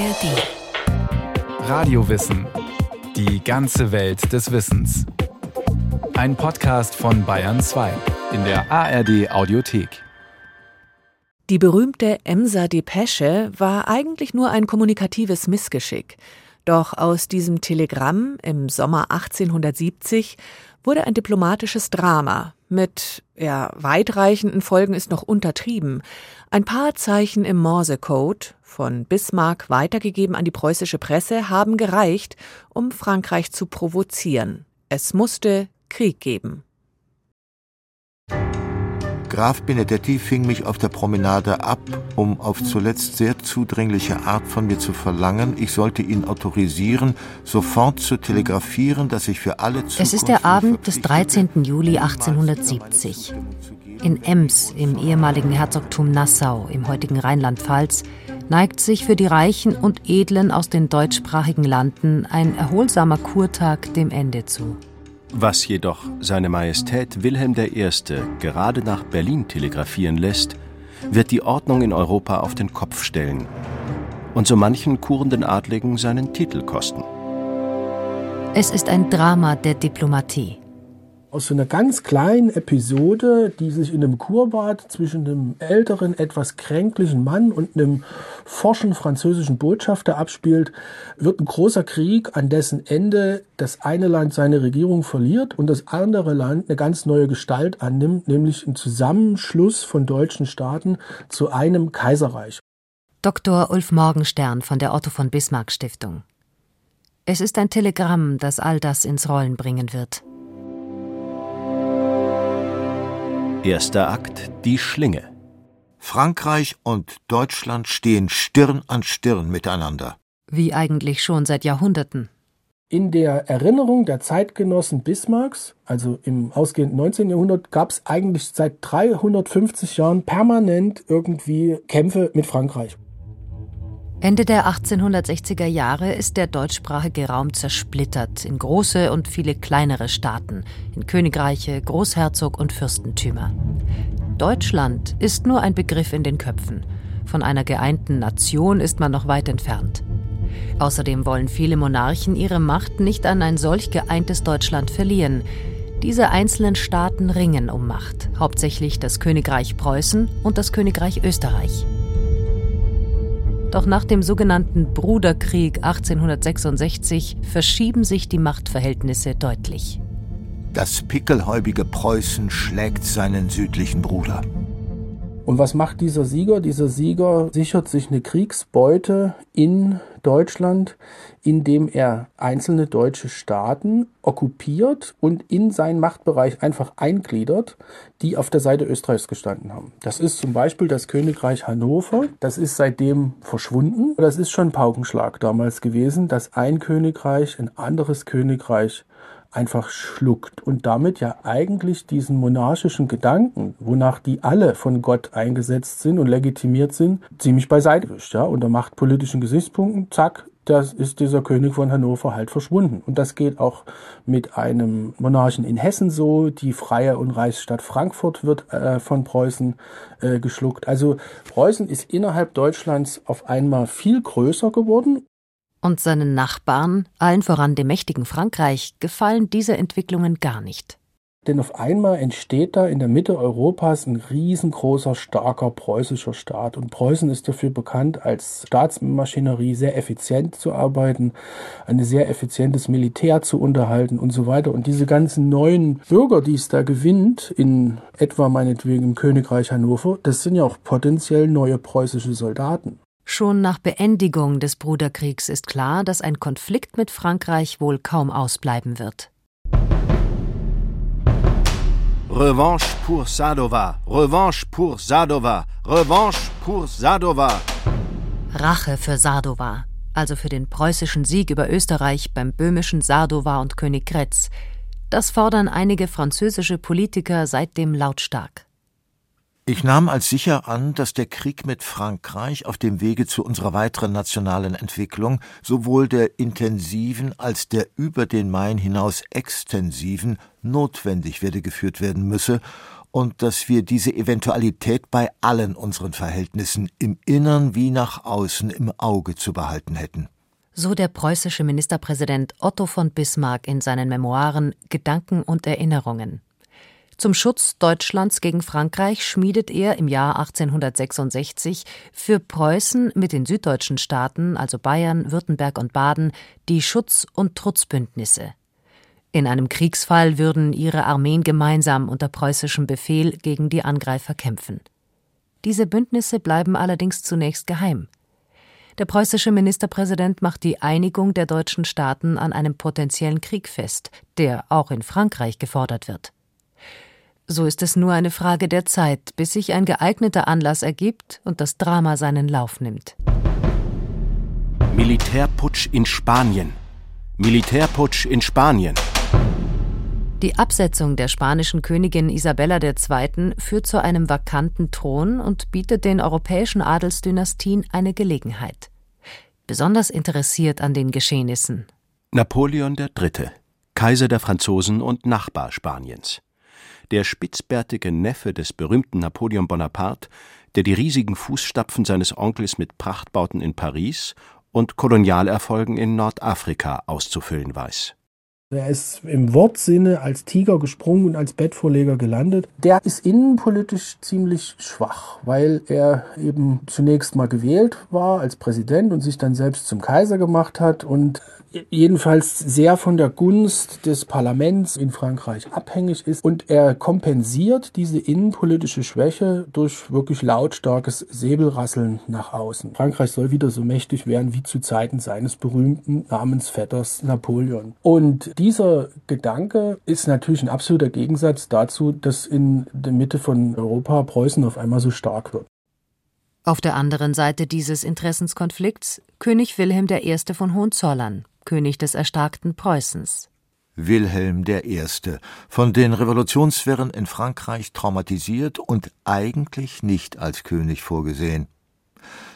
ARD. Radiowissen. Die ganze Welt des Wissens. Ein Podcast von Bayern 2 in der ARD Audiothek. Die berühmte Emser Depesche war eigentlich nur ein kommunikatives Missgeschick. Doch aus diesem Telegramm im Sommer 1870 wurde ein diplomatisches Drama. Mit ja, weitreichenden Folgen ist noch untertrieben. Ein paar Zeichen im Morsecode, von Bismarck weitergegeben an die preußische Presse, haben gereicht, um Frankreich zu provozieren. Es musste Krieg geben. Graf Benedetti fing mich auf der Promenade ab, um auf zuletzt sehr zudringliche Art von mir zu verlangen, ich sollte ihn autorisieren, sofort zu telegrafieren, dass ich für alle Zukunft Es ist der Abend des 13. Juli 1870. In Ems, im ehemaligen Herzogtum Nassau, im heutigen Rheinland-Pfalz, neigt sich für die Reichen und Edlen aus den deutschsprachigen Landen ein erholsamer Kurtag dem Ende zu. Was jedoch seine Majestät Wilhelm I. gerade nach Berlin telegrafieren lässt, wird die Ordnung in Europa auf den Kopf stellen und so manchen kurenden Adligen seinen Titel kosten. Es ist ein Drama der Diplomatie aus so einer ganz kleinen Episode, die sich in einem Kurbad zwischen einem älteren, etwas kränklichen Mann und einem forschen französischen Botschafter abspielt, wird ein großer Krieg, an dessen Ende das eine Land seine Regierung verliert und das andere Land eine ganz neue Gestalt annimmt, nämlich ein Zusammenschluss von deutschen Staaten zu einem Kaiserreich. Dr. Ulf Morgenstern von der Otto von Bismarck Stiftung. Es ist ein Telegramm, das all das ins Rollen bringen wird. Erster Akt Die Schlinge. Frankreich und Deutschland stehen Stirn an Stirn miteinander. Wie eigentlich schon seit Jahrhunderten. In der Erinnerung der Zeitgenossen Bismarcks, also im ausgehenden 19. Jahrhundert, gab es eigentlich seit 350 Jahren permanent irgendwie Kämpfe mit Frankreich. Ende der 1860er Jahre ist der deutschsprachige Raum zersplittert in große und viele kleinere Staaten, in Königreiche, Großherzog und Fürstentümer. Deutschland ist nur ein Begriff in den Köpfen. Von einer geeinten Nation ist man noch weit entfernt. Außerdem wollen viele Monarchen ihre Macht nicht an ein solch geeintes Deutschland verlieren. Diese einzelnen Staaten ringen um Macht, hauptsächlich das Königreich Preußen und das Königreich Österreich. Doch nach dem sogenannten Bruderkrieg 1866 verschieben sich die Machtverhältnisse deutlich. Das pickelhäubige Preußen schlägt seinen südlichen Bruder. Und was macht dieser Sieger? Dieser Sieger sichert sich eine Kriegsbeute in Deutschland, indem er einzelne deutsche Staaten okkupiert und in seinen Machtbereich einfach eingliedert, die auf der Seite Österreichs gestanden haben. Das ist zum Beispiel das Königreich Hannover. Das ist seitdem verschwunden. Das ist schon Paukenschlag damals gewesen, dass ein Königreich ein anderes Königreich einfach schluckt und damit ja eigentlich diesen monarchischen Gedanken, wonach die alle von Gott eingesetzt sind und legitimiert sind, ziemlich beiseite wischt, ja, unter machtpolitischen Gesichtspunkten, zack, das ist dieser König von Hannover halt verschwunden. Und das geht auch mit einem Monarchen in Hessen so. Die freie und Reichsstadt Frankfurt wird äh, von Preußen äh, geschluckt. Also Preußen ist innerhalb Deutschlands auf einmal viel größer geworden und seinen Nachbarn, allen voran dem mächtigen Frankreich, gefallen diese Entwicklungen gar nicht. Denn auf einmal entsteht da in der Mitte Europas ein riesengroßer, starker preußischer Staat. Und Preußen ist dafür bekannt, als Staatsmaschinerie sehr effizient zu arbeiten, ein sehr effizientes Militär zu unterhalten und so weiter. Und diese ganzen neuen Bürger, die es da gewinnt, in etwa meinetwegen im Königreich Hannover, das sind ja auch potenziell neue preußische Soldaten. Schon nach Beendigung des Bruderkriegs ist klar, dass ein Konflikt mit Frankreich wohl kaum ausbleiben wird. Revanche pour Sadova, Revanche pour Sadova, Revanche pour Sadova. Rache für Sadova, also für den preußischen Sieg über Österreich beim böhmischen Sadova und König Kretz. Das fordern einige französische Politiker seitdem lautstark. Ich nahm als sicher an, dass der Krieg mit Frankreich auf dem Wege zu unserer weiteren nationalen Entwicklung sowohl der intensiven als der über den Main hinaus extensiven notwendig werde geführt werden müsse, und dass wir diese Eventualität bei allen unseren Verhältnissen im Innern wie nach außen im Auge zu behalten hätten. So der preußische Ministerpräsident Otto von Bismarck in seinen Memoiren Gedanken und Erinnerungen. Zum Schutz Deutschlands gegen Frankreich schmiedet er im Jahr 1866 für Preußen mit den süddeutschen Staaten, also Bayern, Württemberg und Baden, die Schutz- und Trutzbündnisse. In einem Kriegsfall würden ihre Armeen gemeinsam unter preußischem Befehl gegen die Angreifer kämpfen. Diese Bündnisse bleiben allerdings zunächst geheim. Der preußische Ministerpräsident macht die Einigung der deutschen Staaten an einem potenziellen Krieg fest, der auch in Frankreich gefordert wird. So ist es nur eine Frage der Zeit, bis sich ein geeigneter Anlass ergibt und das Drama seinen Lauf nimmt. Militärputsch in Spanien. Militärputsch in Spanien. Die Absetzung der spanischen Königin Isabella II. führt zu einem vakanten Thron und bietet den europäischen Adelsdynastien eine Gelegenheit. Besonders interessiert an den Geschehnissen. Napoleon III., Kaiser der Franzosen und Nachbar Spaniens der spitzbärtige Neffe des berühmten Napoleon Bonaparte, der die riesigen Fußstapfen seines Onkels mit Prachtbauten in Paris und Kolonialerfolgen in Nordafrika auszufüllen weiß. Er ist im Wortsinne als Tiger gesprungen und als Bettvorleger gelandet. Der ist innenpolitisch ziemlich schwach, weil er eben zunächst mal gewählt war als Präsident und sich dann selbst zum Kaiser gemacht hat und jedenfalls sehr von der Gunst des Parlaments in Frankreich abhängig ist und er kompensiert diese innenpolitische Schwäche durch wirklich lautstarkes Säbelrasseln nach außen. Frankreich soll wieder so mächtig werden wie zu Zeiten seines berühmten Namensvetters Napoleon. Und dieser Gedanke ist natürlich ein absoluter Gegensatz dazu, dass in der Mitte von Europa Preußen auf einmal so stark wird. Auf der anderen Seite dieses Interessenskonflikts König Wilhelm I. von Hohenzollern, König des erstarkten Preußens. Wilhelm I., von den Revolutionswirren in Frankreich traumatisiert und eigentlich nicht als König vorgesehen.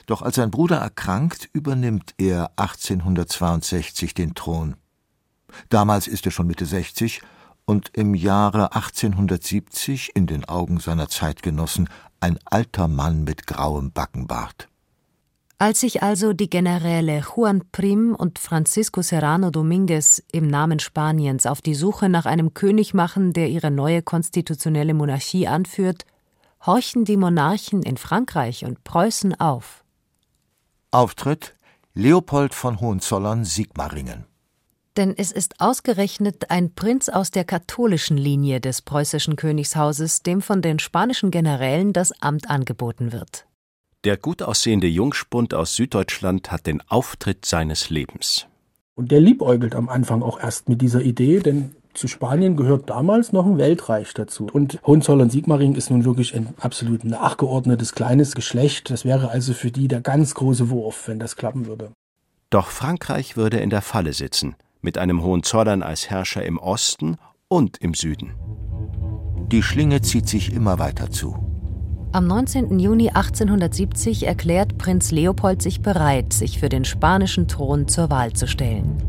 Doch als sein Bruder erkrankt, übernimmt er 1862 den Thron. Damals ist er schon Mitte 60 und im Jahre 1870 in den Augen seiner Zeitgenossen ein alter Mann mit grauem Backenbart. Als sich also die Generäle Juan Prim und Francisco Serrano Dominguez im Namen Spaniens auf die Suche nach einem König machen, der ihre neue konstitutionelle Monarchie anführt, horchen die Monarchen in Frankreich und Preußen auf. Auftritt Leopold von Hohenzollern-Sigmaringen. Denn es ist ausgerechnet ein Prinz aus der katholischen Linie des preußischen Königshauses, dem von den spanischen Generälen das Amt angeboten wird. Der gut aussehende Jungspund aus Süddeutschland hat den Auftritt seines Lebens. Und der liebäugelt am Anfang auch erst mit dieser Idee, denn zu Spanien gehört damals noch ein Weltreich dazu. Und Hohenzollern-Sigmaringen ist nun wirklich ein absolut nachgeordnetes kleines Geschlecht. Das wäre also für die der ganz große Wurf, wenn das klappen würde. Doch Frankreich würde in der Falle sitzen, mit einem Hohenzollern als Herrscher im Osten und im Süden. Die Schlinge zieht sich immer weiter zu. Am 19. Juni 1870 erklärt Prinz Leopold sich bereit, sich für den spanischen Thron zur Wahl zu stellen.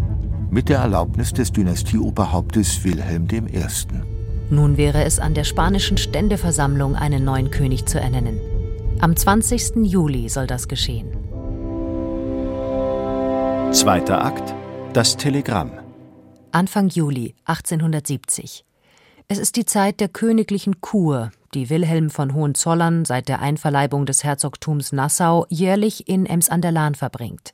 Mit der Erlaubnis des Dynastieoberhauptes Wilhelm I. Nun wäre es an der spanischen Ständeversammlung, einen neuen König zu ernennen. Am 20. Juli soll das geschehen. Zweiter Akt. Das Telegramm. Anfang Juli 1870. Es ist die Zeit der königlichen Kur, die Wilhelm von Hohenzollern seit der Einverleibung des Herzogtums Nassau jährlich in Ems an der Lahn verbringt.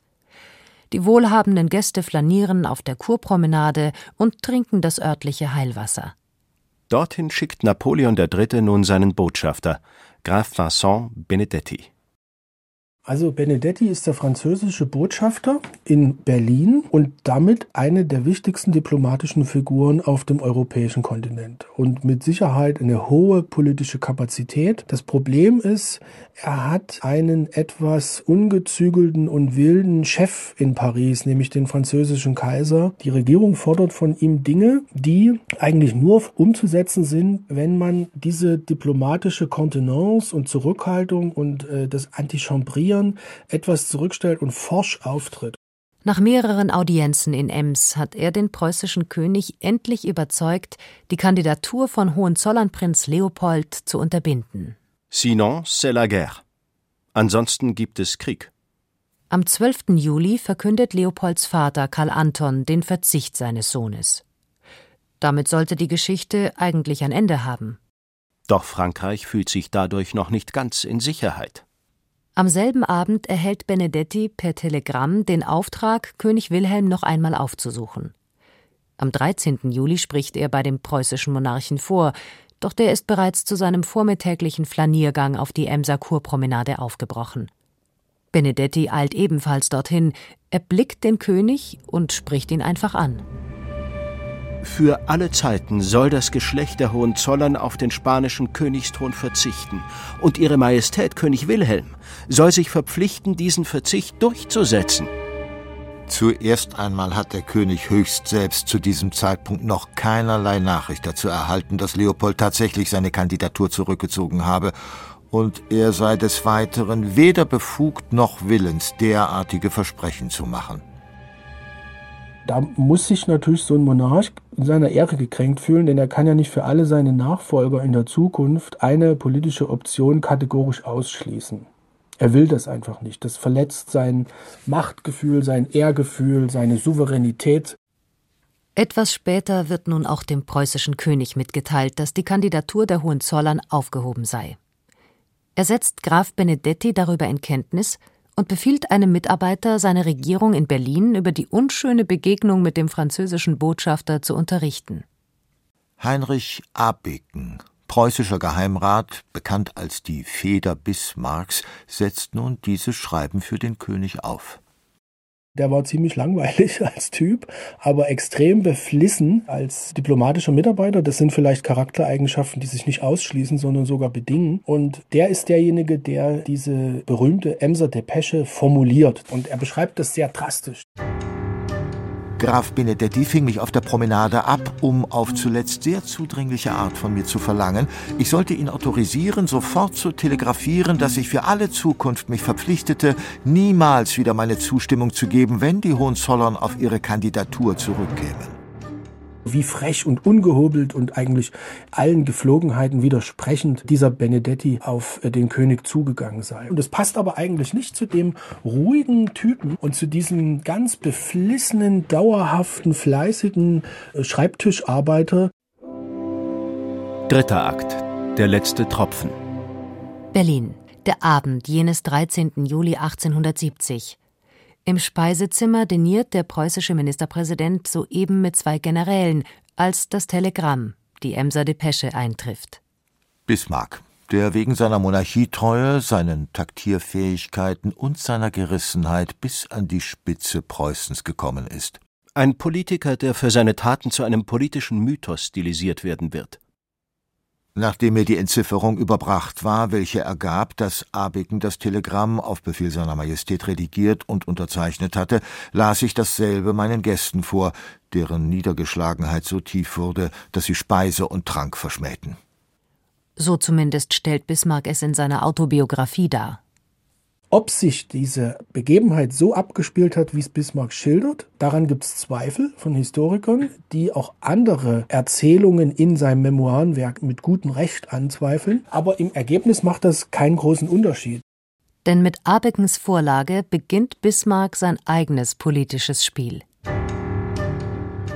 Die wohlhabenden Gäste flanieren auf der Kurpromenade und trinken das örtliche Heilwasser. Dorthin schickt Napoleon III. nun seinen Botschafter, Graf Vincent Benedetti. Also Benedetti ist der französische Botschafter in Berlin und damit eine der wichtigsten diplomatischen Figuren auf dem europäischen Kontinent und mit Sicherheit eine hohe politische Kapazität. Das Problem ist, er hat einen etwas ungezügelten und wilden Chef in Paris, nämlich den französischen Kaiser. Die Regierung fordert von ihm Dinge, die eigentlich nur umzusetzen sind, wenn man diese diplomatische Kontenance und Zurückhaltung und äh, das Antichambrieren etwas zurückstellt und forsch auftritt. Nach mehreren Audienzen in Ems hat er den preußischen König endlich überzeugt, die Kandidatur von Hohenzollernprinz Leopold zu unterbinden. Sinon, c'est la guerre. Ansonsten gibt es Krieg. Am 12. Juli verkündet Leopolds Vater Karl Anton den Verzicht seines Sohnes. Damit sollte die Geschichte eigentlich ein Ende haben. Doch Frankreich fühlt sich dadurch noch nicht ganz in Sicherheit. Am selben Abend erhält Benedetti per Telegramm den Auftrag, König Wilhelm noch einmal aufzusuchen. Am 13. Juli spricht er bei dem preußischen Monarchen vor, doch der ist bereits zu seinem vormittäglichen Flaniergang auf die Emser Kurpromenade aufgebrochen. Benedetti eilt ebenfalls dorthin, erblickt den König und spricht ihn einfach an. Für alle Zeiten soll das Geschlecht der Hohenzollern auf den spanischen Königsthron verzichten, und Ihre Majestät König Wilhelm soll sich verpflichten, diesen Verzicht durchzusetzen. Zuerst einmal hat der König höchst selbst zu diesem Zeitpunkt noch keinerlei Nachricht dazu erhalten, dass Leopold tatsächlich seine Kandidatur zurückgezogen habe, und er sei des Weiteren weder befugt noch willens, derartige Versprechen zu machen. Da muss sich natürlich so ein Monarch in seiner Ehre gekränkt fühlen, denn er kann ja nicht für alle seine Nachfolger in der Zukunft eine politische Option kategorisch ausschließen. Er will das einfach nicht. Das verletzt sein Machtgefühl, sein Ehrgefühl, seine Souveränität. Etwas später wird nun auch dem preußischen König mitgeteilt, dass die Kandidatur der Hohenzollern aufgehoben sei. Er setzt Graf Benedetti darüber in Kenntnis und befiehlt einem Mitarbeiter, seine Regierung in Berlin über die unschöne Begegnung mit dem französischen Botschafter zu unterrichten. Heinrich Abeken, preußischer Geheimrat, bekannt als die Feder Bismarcks, setzt nun dieses Schreiben für den König auf. Der war ziemlich langweilig als Typ, aber extrem beflissen als diplomatischer Mitarbeiter. Das sind vielleicht Charaktereigenschaften, die sich nicht ausschließen, sondern sogar bedingen. Und der ist derjenige, der diese berühmte Emser Depesche formuliert. Und er beschreibt das sehr drastisch. Graf Benedetti fing mich auf der Promenade ab, um auf zuletzt sehr zudringliche Art von mir zu verlangen, ich sollte ihn autorisieren, sofort zu telegrafieren, dass ich für alle Zukunft mich verpflichtete, niemals wieder meine Zustimmung zu geben, wenn die Hohenzollern auf ihre Kandidatur zurückkämen wie frech und ungehobelt und eigentlich allen Geflogenheiten widersprechend dieser Benedetti auf äh, den König zugegangen sei. Und es passt aber eigentlich nicht zu dem ruhigen Typen und zu diesem ganz beflissenen, dauerhaften, fleißigen äh, Schreibtischarbeiter. Dritter Akt. Der letzte Tropfen. Berlin. Der Abend jenes 13. Juli 1870. Im Speisezimmer diniert der preußische Ministerpräsident soeben mit zwei Generälen, als das Telegramm, die Emser Depesche, eintrifft. Bismarck, der wegen seiner Monarchietreue, seinen Taktierfähigkeiten und seiner Gerissenheit bis an die Spitze Preußens gekommen ist. Ein Politiker, der für seine Taten zu einem politischen Mythos stilisiert werden wird. Nachdem mir die Entzifferung überbracht war, welche ergab, dass Abeken das Telegramm auf Befehl seiner Majestät redigiert und unterzeichnet hatte, las ich dasselbe meinen Gästen vor, deren Niedergeschlagenheit so tief wurde, dass sie Speise und Trank verschmähten. So zumindest stellt Bismarck es in seiner Autobiografie dar. Ob sich diese Begebenheit so abgespielt hat, wie es Bismarck schildert, daran gibt es Zweifel von Historikern, die auch andere Erzählungen in seinem Memoirenwerk mit gutem Recht anzweifeln. Aber im Ergebnis macht das keinen großen Unterschied. Denn mit Abekens Vorlage beginnt Bismarck sein eigenes politisches Spiel.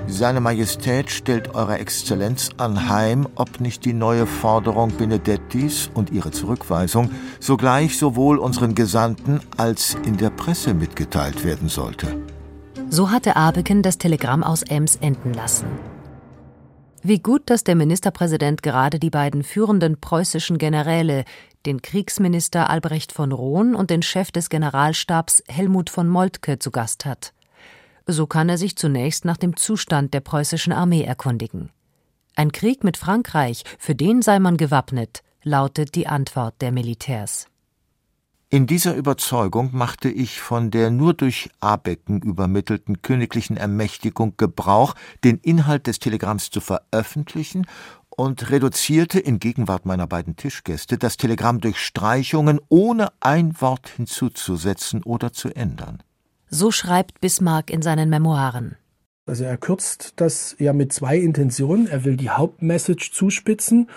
Seine Majestät stellt Eurer Exzellenz anheim, ob nicht die neue Forderung Benedettis und ihre Zurückweisung sogleich sowohl unseren Gesandten als in der Presse mitgeteilt werden sollte. So hatte Abeken das Telegramm aus Ems enden lassen. Wie gut, dass der Ministerpräsident gerade die beiden führenden preußischen Generäle, den Kriegsminister Albrecht von Rohn und den Chef des Generalstabs Helmut von Moltke, zu Gast hat. So kann er sich zunächst nach dem Zustand der preußischen Armee erkundigen. Ein Krieg mit Frankreich, für den sei man gewappnet, lautet die Antwort der Militärs. In dieser Überzeugung machte ich von der nur durch Abecken übermittelten königlichen Ermächtigung Gebrauch, den Inhalt des Telegramms zu veröffentlichen und reduzierte in Gegenwart meiner beiden Tischgäste das Telegramm durch Streichungen, ohne ein Wort hinzuzusetzen oder zu ändern. So schreibt Bismarck in seinen Memoiren. Also er kürzt das ja mit zwei Intentionen. Er will die Hauptmessage zuspitzen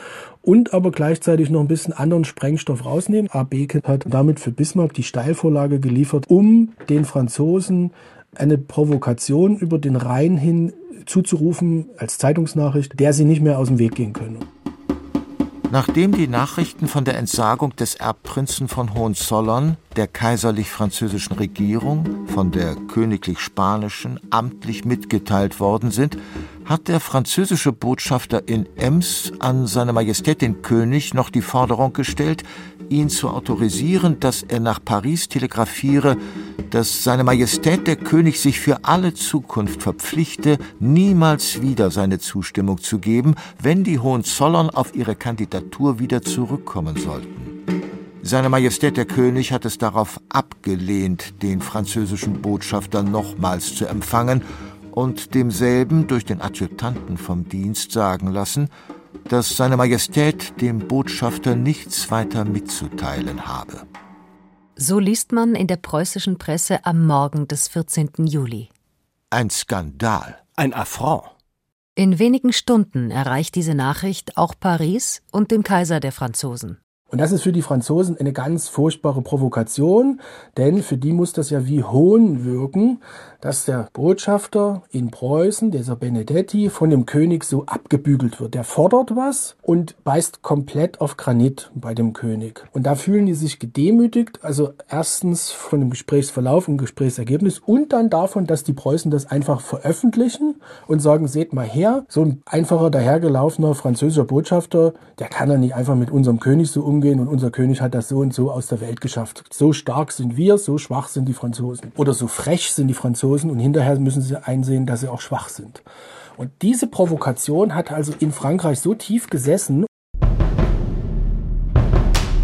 und aber gleichzeitig noch ein bisschen anderen Sprengstoff rausnehmen. A. Beke hat damit für Bismarck die Steilvorlage geliefert, um den Franzosen eine Provokation über den Rhein hin zuzurufen als Zeitungsnachricht, der sie nicht mehr aus dem Weg gehen können. Nachdem die Nachrichten von der Entsagung des Erbprinzen von Hohenzollern der kaiserlich-französischen Regierung, von der königlich-spanischen amtlich mitgeteilt worden sind, hat der französische Botschafter in Ems an seine Majestät den König noch die Forderung gestellt, ihn zu autorisieren, dass er nach Paris telegrafiere, dass seine Majestät der König sich für alle Zukunft verpflichte, niemals wieder seine Zustimmung zu geben, wenn die Hohenzollern auf ihre Kandidatur wieder zurückkommen sollten. Seine Majestät der König hat es darauf abgelehnt, den französischen Botschafter nochmals zu empfangen und demselben durch den Adjutanten vom Dienst sagen lassen, dass seine Majestät dem Botschafter nichts weiter mitzuteilen habe. So liest man in der preußischen Presse am Morgen des 14. Juli. Ein Skandal. Ein Affront. In wenigen Stunden erreicht diese Nachricht auch Paris und den Kaiser der Franzosen. Und das ist für die Franzosen eine ganz furchtbare Provokation, denn für die muss das ja wie Hohn wirken, dass der Botschafter in Preußen, dieser Benedetti, von dem König so abgebügelt wird. Der fordert was und beißt komplett auf Granit bei dem König. Und da fühlen die sich gedemütigt, also erstens von dem Gesprächsverlauf und Gesprächsergebnis und dann davon, dass die Preußen das einfach veröffentlichen und sagen, seht mal her, so ein einfacher dahergelaufener französischer Botschafter, der kann ja nicht einfach mit unserem König so umgehen und unser König hat das so und so aus der Welt geschafft. So stark sind wir, so schwach sind die Franzosen. Oder so frech sind die Franzosen Franzosen und hinterher müssen sie einsehen, dass sie auch schwach sind. Und diese Provokation hat also in Frankreich so tief gesessen.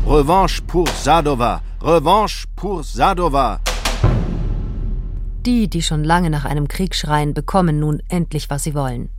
Revanche pour Sadova! Revanche pour Sadova! Die, die schon lange nach einem Krieg schreien, bekommen nun endlich, was sie wollen.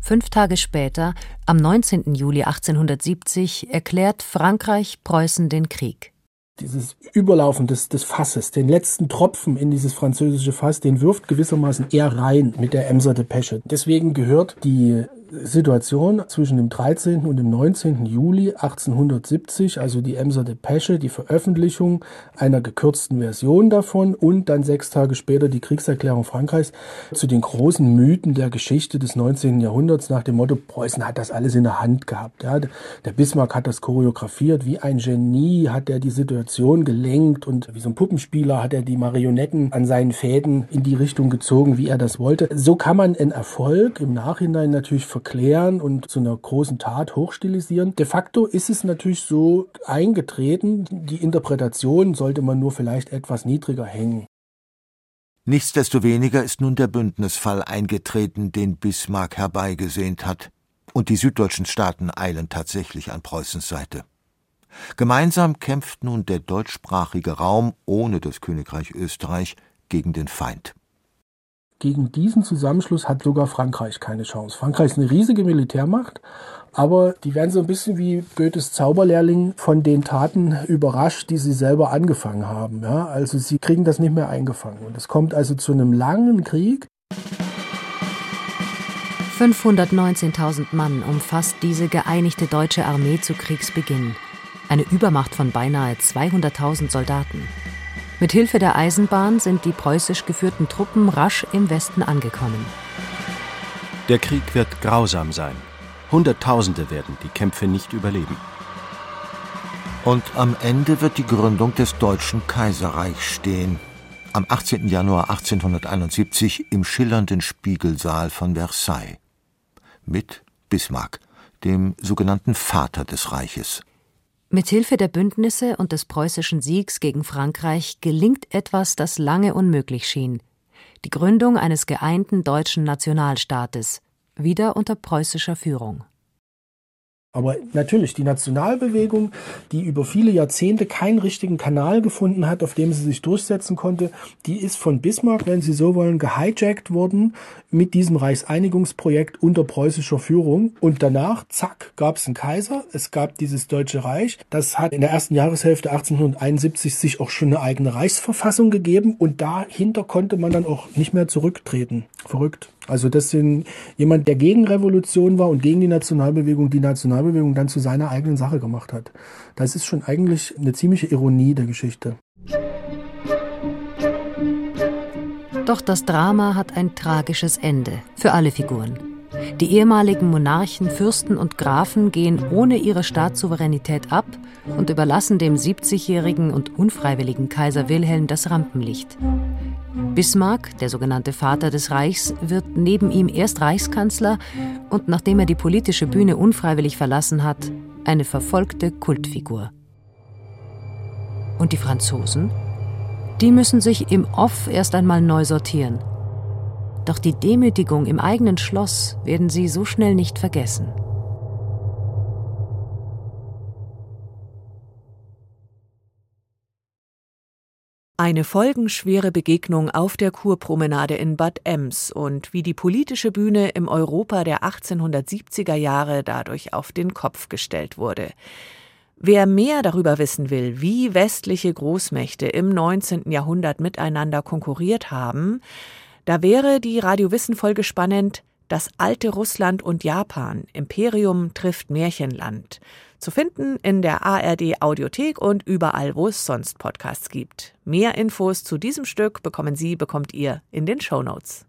Fünf Tage später, am 19. Juli 1870, erklärt Frankreich Preußen den Krieg dieses Überlaufen des, des Fasses, den letzten Tropfen in dieses französische Fass, den wirft gewissermaßen er rein mit der Emser Depesche. Deswegen gehört die Situation zwischen dem 13. und dem 19. Juli 1870, also die Emser Depesche, die Veröffentlichung einer gekürzten Version davon und dann sechs Tage später die Kriegserklärung Frankreichs zu den großen Mythen der Geschichte des 19. Jahrhunderts nach dem Motto, Preußen hat das alles in der Hand gehabt. Ja, der Bismarck hat das choreografiert, wie ein Genie hat er die Situation gelenkt und wie so ein Puppenspieler hat er die Marionetten an seinen Fäden in die Richtung gezogen, wie er das wollte. So kann man einen Erfolg im Nachhinein natürlich verklären und zu einer großen Tat hochstilisieren. De facto ist es natürlich so eingetreten, die Interpretation sollte man nur vielleicht etwas niedriger hängen. Nichtsdestoweniger ist nun der Bündnisfall eingetreten, den Bismarck herbeigesehnt hat, und die süddeutschen Staaten eilen tatsächlich an Preußens Seite. Gemeinsam kämpft nun der deutschsprachige Raum ohne das Königreich Österreich gegen den Feind. Gegen diesen Zusammenschluss hat sogar Frankreich keine Chance. Frankreich ist eine riesige Militärmacht, aber die werden so ein bisschen wie Goethes Zauberlehrling von den Taten überrascht, die sie selber angefangen haben. Ja? Also sie kriegen das nicht mehr eingefangen. Und es kommt also zu einem langen Krieg. 519.000 Mann umfasst diese geeinigte deutsche Armee zu Kriegsbeginn. Eine Übermacht von beinahe 200.000 Soldaten. Mit Hilfe der Eisenbahn sind die preußisch geführten Truppen rasch im Westen angekommen. Der Krieg wird grausam sein. Hunderttausende werden die Kämpfe nicht überleben. Und am Ende wird die Gründung des Deutschen Kaiserreichs stehen. Am 18. Januar 1871 im schillernden Spiegelsaal von Versailles. Mit Bismarck, dem sogenannten Vater des Reiches. Mithilfe der Bündnisse und des preußischen Siegs gegen Frankreich gelingt etwas, das lange unmöglich schien die Gründung eines geeinten deutschen Nationalstaates, wieder unter preußischer Führung. Aber natürlich, die Nationalbewegung, die über viele Jahrzehnte keinen richtigen Kanal gefunden hat, auf dem sie sich durchsetzen konnte, die ist von Bismarck, wenn Sie so wollen, gehijackt worden mit diesem Reichseinigungsprojekt unter preußischer Führung. Und danach, zack, gab es einen Kaiser, es gab dieses Deutsche Reich. Das hat in der ersten Jahreshälfte 1871 sich auch schon eine eigene Reichsverfassung gegeben und dahinter konnte man dann auch nicht mehr zurücktreten. Verrückt. Also das sind jemand, der gegen Revolution war und gegen die Nationalbewegung, die Nationalbewegung dann zu seiner eigenen Sache gemacht hat. Das ist schon eigentlich eine ziemliche Ironie der Geschichte. Doch das Drama hat ein tragisches Ende für alle Figuren. Die ehemaligen Monarchen, Fürsten und Grafen gehen ohne ihre Staatssouveränität ab und überlassen dem 70-jährigen und unfreiwilligen Kaiser Wilhelm das Rampenlicht. Bismarck, der sogenannte Vater des Reichs, wird neben ihm erst Reichskanzler und nachdem er die politische Bühne unfreiwillig verlassen hat, eine verfolgte Kultfigur. Und die Franzosen? Die müssen sich im Off erst einmal neu sortieren. Doch die Demütigung im eigenen Schloss werden sie so schnell nicht vergessen. Eine folgenschwere Begegnung auf der Kurpromenade in Bad Ems und wie die politische Bühne im Europa der 1870er Jahre dadurch auf den Kopf gestellt wurde. Wer mehr darüber wissen will, wie westliche Großmächte im 19. Jahrhundert miteinander konkurriert haben, da wäre die Radio-Wissen-Folge spannend Das alte Russland und Japan. Imperium trifft Märchenland. Zu finden in der ARD Audiothek und überall, wo es sonst Podcasts gibt. Mehr Infos zu diesem Stück bekommen Sie, bekommt ihr in den Show Notes.